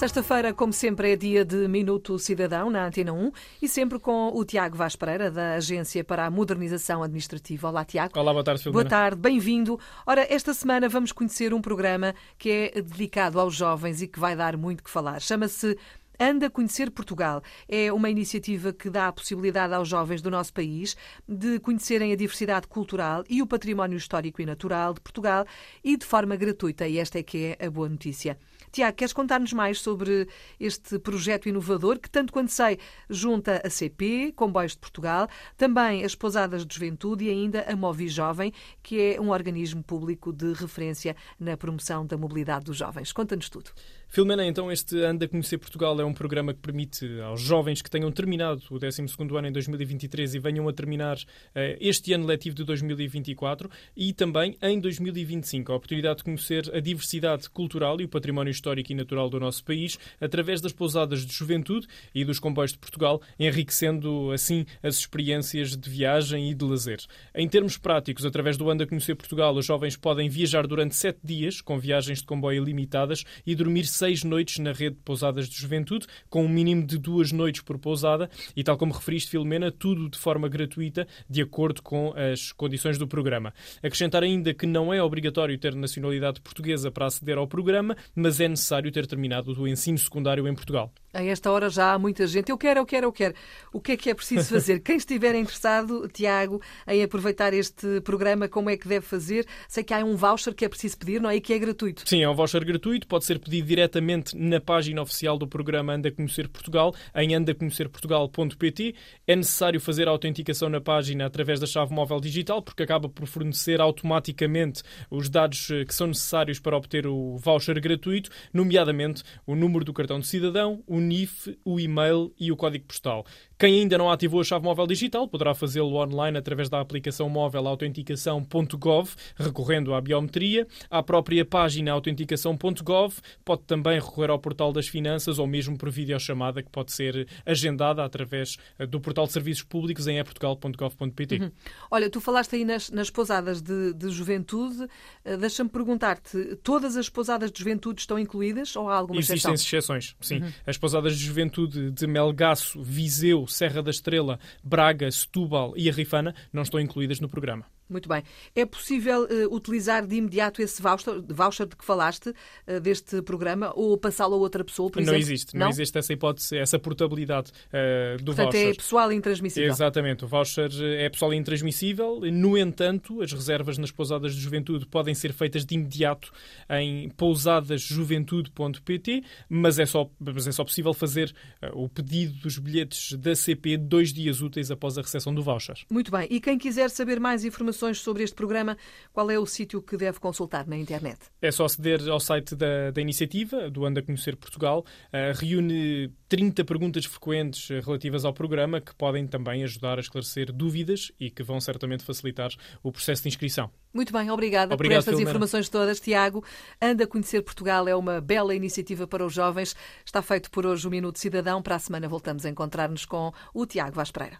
Sexta-feira, como sempre, é dia de Minuto Cidadão na Antena 1 e sempre com o Tiago Vaz Pereira, da Agência para a Modernização Administrativa. Olá, Tiago. Olá, boa tarde, Filomena. Boa tarde, bem-vindo. Ora, esta semana vamos conhecer um programa que é dedicado aos jovens e que vai dar muito que falar. Chama-se Anda a Conhecer Portugal. É uma iniciativa que dá a possibilidade aos jovens do nosso país de conhecerem a diversidade cultural e o património histórico e natural de Portugal e de forma gratuita. E esta é que é a boa notícia. Tiago, queres contar-nos mais sobre este projeto inovador que, tanto quanto sei, junta a CP, Comboios de Portugal, também as Pousadas de Juventude e ainda a Movi Jovem, que é um organismo público de referência na promoção da mobilidade dos jovens. Conta-nos tudo. Filomena, então, este Anda a Conhecer Portugal é um programa que permite aos jovens que tenham terminado o 12 ano em 2023 e venham a terminar uh, este ano letivo de 2024 e também em 2025 a oportunidade de conhecer a diversidade cultural e o património histórico e natural do nosso país através das pousadas de juventude e dos comboios de Portugal, enriquecendo assim as experiências de viagem e de lazer. Em termos práticos, através do Anda Conhecer Portugal, os jovens podem viajar durante sete dias com viagens de comboio ilimitadas e dormir seis noites na rede de pousadas de juventude, com um mínimo de duas noites por pousada e, tal como referiste, Filomena, tudo de forma gratuita, de acordo com as condições do programa. Acrescentar ainda que não é obrigatório ter nacionalidade portuguesa para aceder ao programa, mas é necessário ter terminado o ensino secundário em Portugal. A esta hora já há muita gente. Eu quero, eu quero, eu quero. O que é que é preciso fazer? Quem estiver interessado, Tiago, em aproveitar este programa, como é que deve fazer? Sei que há um voucher que é preciso pedir, não é? E que é gratuito. Sim, é um voucher gratuito. Pode ser pedido diretamente na página oficial do programa Anda Conhecer Portugal, em andaconhecerportugal.pt. É necessário fazer a autenticação na página através da chave móvel digital, porque acaba por fornecer automaticamente os dados eh, que são necessários para obter o voucher gratuito, nomeadamente o número do cartão de cidadão, o NIF, o e-mail e o código postal. Quem ainda não ativou a chave móvel digital poderá fazê-lo online através da aplicação móvel autenticação.gov, recorrendo à biometria, à própria página autenticação.gov, pode também recorrer ao portal das finanças ou mesmo por videochamada que pode ser agendada através eh, do portal de serviços públicos em eportugal.gov.pt. Uhum. Olha, tu falaste aí nas, nas pousadas de, de juventude. Uh, Deixa-me perguntar-te, todas as pousadas de juventude estão incluídas ou há alguma Existem exceção? exceções, sim. Uhum. As pousadas de juventude de Melgaço, Viseu, Serra da Estrela, Braga, Setúbal e Arrifana não estão incluídas no programa. Muito bem. É possível uh, utilizar de imediato esse voucher, voucher de que falaste, uh, deste programa, ou passá-lo a outra pessoa, por não exemplo? Existe, não? não existe essa hipótese, essa portabilidade uh, do Portanto, voucher. é pessoal e intransmissível. Exatamente. O voucher é pessoal e intransmissível. No entanto, as reservas nas pousadas de juventude podem ser feitas de imediato em pousadasjuventude.pt, mas, é só, mas é só possível fazer o pedido dos bilhetes da CP dois dias úteis após a recepção do voucher. Muito bem. E quem quiser saber mais informações informações sobre este programa, qual é o sítio que deve consultar na internet? É só aceder ao site da, da iniciativa, do Anda Conhecer Portugal. Uh, reúne 30 perguntas frequentes relativas ao programa que podem também ajudar a esclarecer dúvidas e que vão certamente facilitar o processo de inscrição. Muito bem, obrigada Obrigado, por estas Filomena. informações todas, Tiago. Anda a Conhecer Portugal é uma bela iniciativa para os jovens. Está feito por hoje o Minuto Cidadão. Para a semana voltamos a encontrar-nos com o Tiago Vaz Pereira.